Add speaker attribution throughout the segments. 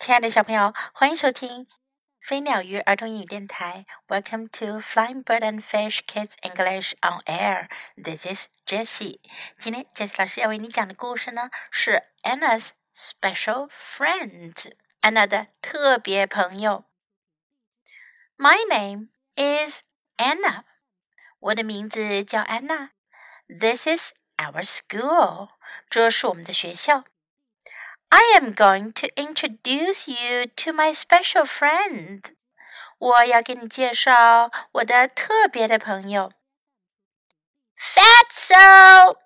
Speaker 1: 亲爱的小朋友，欢迎收听飞鸟鱼儿童英语电台。Welcome to Flying Bird and Fish Kids English on Air. This is Jessie. 今天 Jessie 老师要为你讲的故事呢是 Anna's Special Friend，安娜的特别朋友。My name is Anna. 我的名字叫安娜。This is our school. 这是我们的学校。I am going to introduce you to my special friend. 我要给你介绍我的特别的朋友。Fatso，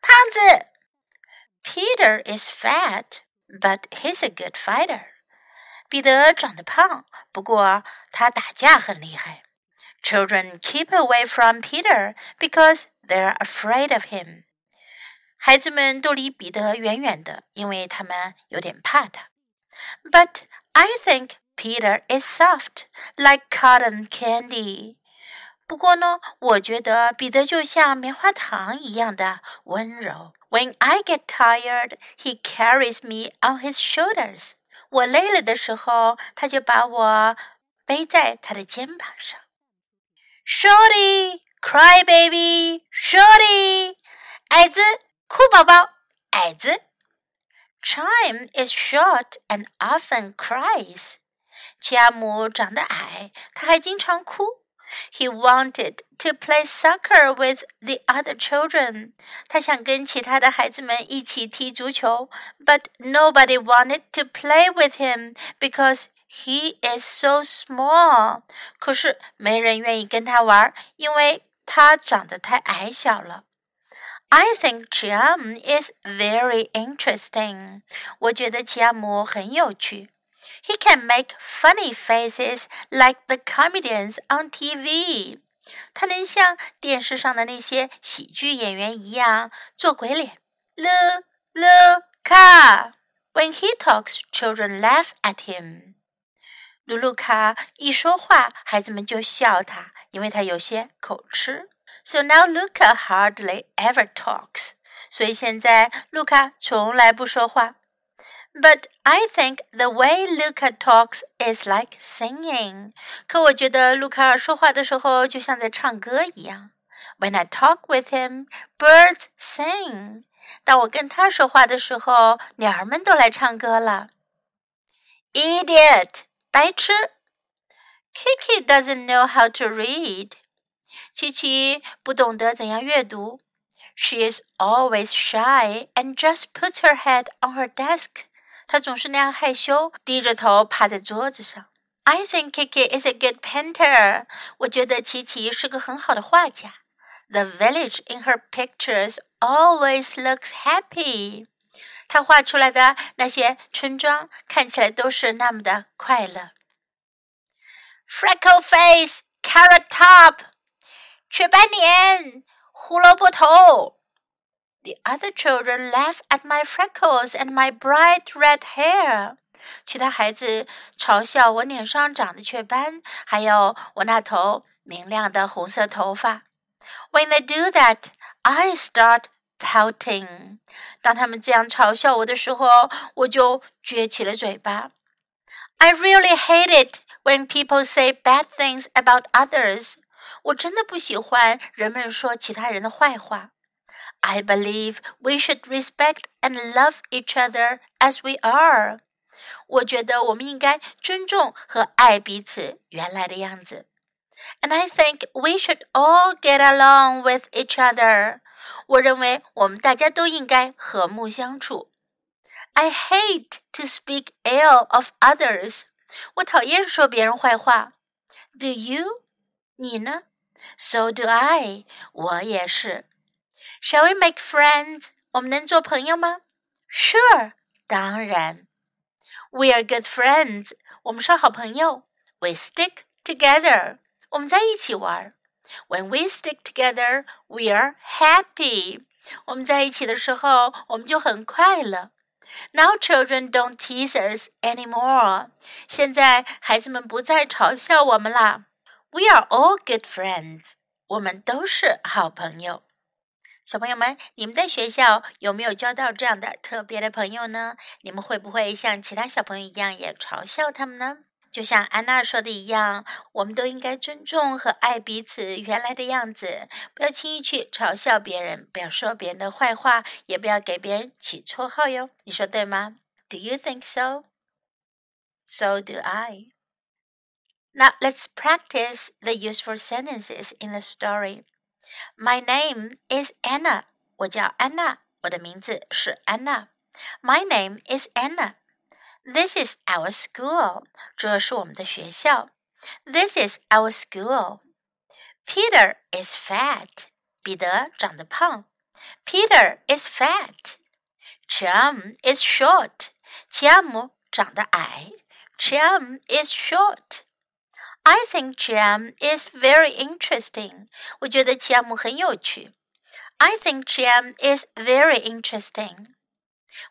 Speaker 1: 胖子。Peter is fat, but he's a good fighter. 彼得长得胖，不过他打架很厉害。Children keep away from Peter because they're afraid of him. 孩子们都离彼得远远的，因为他们有点怕他。But I think Peter is soft, like cotton candy. 不过呢，我觉得彼得就像棉花糖一样的温柔。When I get tired, he carries me on his shoulders. 我累了的时候，他就把我背在他的肩膀上。Shorty, cry baby, Shorty，矮子。 酷宝宝，矮子。Chiam is short and often cries. 奇亚姆长得矮，他还经常哭。He wanted to play soccer with the other children. 他想跟其他的孩子们一起踢足球，but nobody wanted to play with him because he is so small. 可是没人愿意跟他玩，因为他长得太矮小了。I think Chiam is very interesting. 我觉得奇亚姆很有趣。He can make funny faces like the comedians on TV. 他能像电视上的那些喜剧演员一样做鬼脸。Lu Lu Ka. When he talks, children laugh at him. 鲁鲁卡一说话，孩子们就笑他，因为他有些口吃。 so now Luca hardly ever talks. 所以现在卢卡从来不说话。But I think the way Luca talks is like singing. 可我觉得卢卡尔说话的时候就像在唱歌一样。When I talk with him, birds sing. 当我跟他说话的时候，鸟儿们都来唱歌了。Idiot，白痴。Kiki doesn't know how to read. 琪琪不懂得怎样阅读。She is always shy and just puts her head on her desk. 她总是那样害羞，低着头趴在桌子上。I think Kiki is a good painter. 我觉得琪琪是个很好的画家。The village in her pictures always looks happy. 她画出来的那些村庄看起来都是那么的快乐。Freckle face, carrot top. 雀斑脸，胡萝卜头。The other children laugh at my freckles and my bright red hair。其他孩子嘲笑我脸上长的雀斑，还有我那头明亮的红色头发。When they do that, I start pouting。当他们这样嘲笑我的时候，我就撅起了嘴巴。I really hate it when people say bad things about others. 我真的不喜欢人们说其他人的坏话。I believe we should respect and love each other as we are。我觉得我们应该尊重和爱彼此原来的样子。And I think we should all get along with each other。我认为我们大家都应该和睦相处。I hate to speak ill of others。我讨厌说别人坏话。Do you？你呢 ？So do I，我也是。Shall we make friends？我们能做朋友吗？Sure，当然。We are good friends，我们是好朋友。We stick together，我们在一起玩。When we stick together, we are happy。我们在一起的时候，我们就很快乐。Now children don't tease us anymore。现在孩子们不再嘲笑我们啦。 We are all good friends. 我们都是好朋友。小朋友们，你们在学校有没有交到这样的特别的朋友呢？你们会不会像其他小朋友一样也嘲笑他们呢？就像安娜说的一样，我们都应该尊重和爱彼此原来的样子，不要轻易去嘲笑别人，不要说别人的坏话，也不要给别人起绰号哟。你说对吗？Do you think so? So do I. Now let's practice the useful sentences in the story. My name is Anna. 我叫安娜，我的名字是安娜。My name is Anna. This is our school. 这是我们的学校。This is our school. Peter is fat. 彼得长得胖。Peter is fat. Chum is short. 乔姆长得矮。Chum is short. I think Chiam is very interesting. 我觉得吉亚姆很有趣。I think Chiam is very interesting.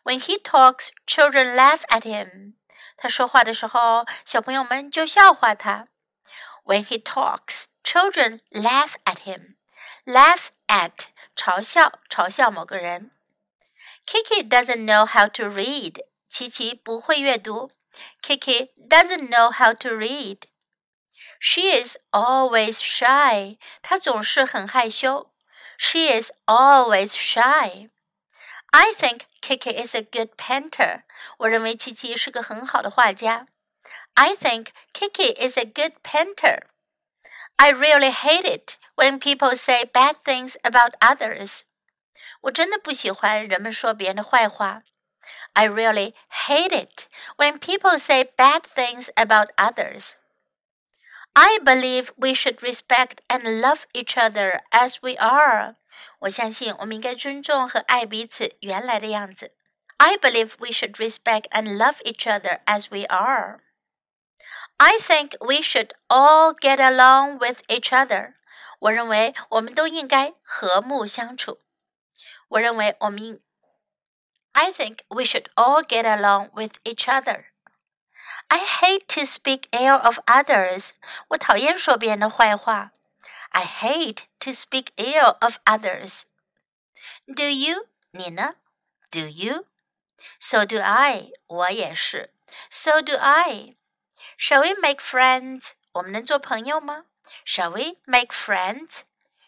Speaker 1: When he talks, children laugh at him. 他说话的时候，小朋友们就笑话他。When he talks, children laugh at him. Laugh at 嘲笑嘲笑某个人。Kiki doesn't know how to read. 琪琪不会阅读。Kiki doesn't know how to read. She is always shy. 她总是很害羞。She is always shy. I think Kiki is a good painter. 我认为琪琪是个很好的画家。I think Kiki is a good painter. I really hate it when people say bad things about others. 我真的不喜欢人们说别人的坏话。I really hate it when people say bad things about others. I believe we should respect and love each other as we are. 我相信我们应该尊重和爱彼此原来的样子。I believe we should respect and love each other as we are. I think we should all get along with each other. 我认为我们都应该和睦相处。我认为我们应 I think we should all get along with each other. I hate to speak ill of others. 我讨厌说别人的坏话。I hate to speak ill of others. Do you? 你呢？Do you? So do I. 我也是。So do I. Shall we make friends? 我们能做朋友吗？Shall we make friends?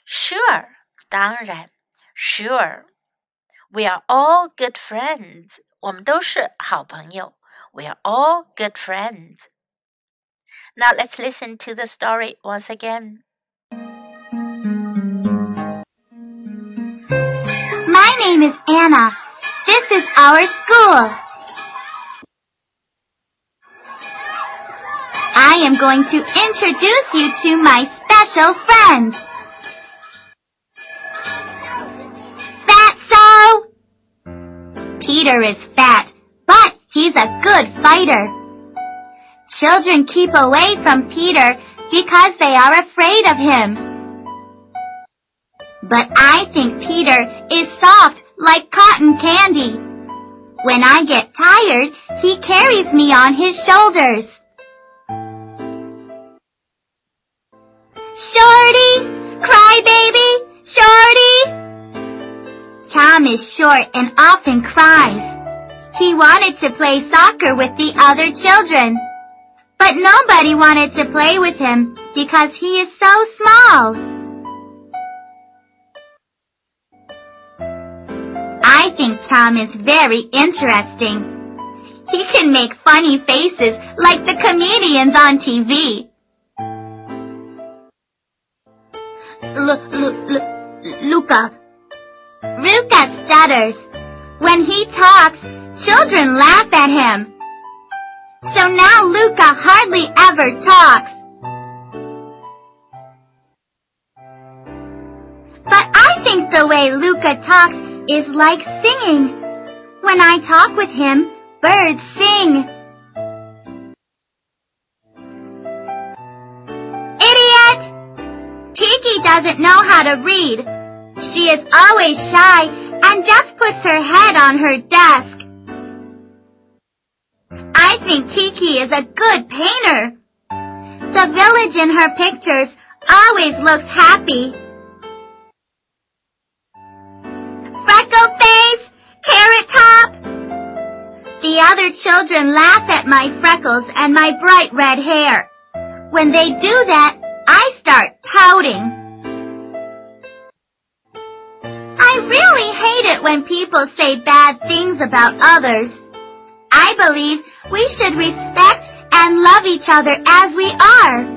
Speaker 1: Sure. 当然。Sure. We are all good friends. 我们都是好朋友。 We are all good friends. Now let's listen to the story once again.
Speaker 2: My name is Anna. This is our school. I am going to introduce you to my special friends. Fatso! Peter is fat He's a good fighter. Children keep away from Peter because they are afraid of him. But I think Peter is soft like cotton candy. When I get tired, he carries me on his shoulders. Shorty! Crybaby! Shorty! Tom is short and often cries. He wanted to play soccer with the other children. But nobody wanted to play with him because he is so small. I think Tom is very interesting. He can make funny faces like the comedians on TV. L Luca. Luca stutters. When he talks, Children laugh at him. So now Luca hardly ever talks. But I think the way Luca talks is like singing. When I talk with him, birds sing. Idiot! Kiki doesn't know how to read. She is always shy just puts her head on her desk. I think Kiki is a good painter. The village in her pictures always looks happy. Freckle face, carrot top. The other children laugh at my freckles and my bright red hair. When they do that, I start pouting. When people say bad things about others. I believe we should respect and love each other as we are.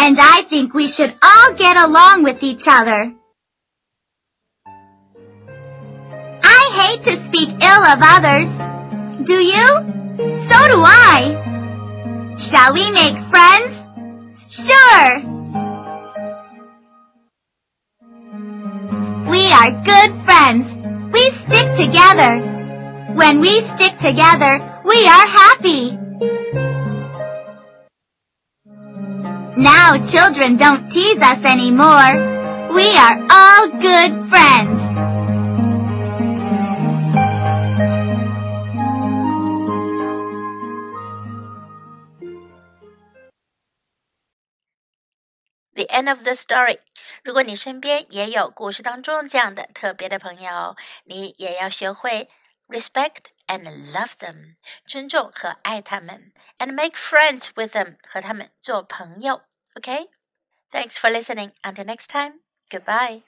Speaker 2: And I think we should all get along with each other. I hate to speak ill of others. Do you? So do I. Shall we make friends? Sure. We are good friends. Together. When we stick together, we are happy. Now children don't tease us anymore. We are all good friends.
Speaker 1: The end of the story。如果你身边也有故事当中这样的特别的朋友，你也要学会 respect and love them，尊重和爱他们，and make friends with them，和他们做朋友。Okay? Thanks for listening. Until next time. Goodbye.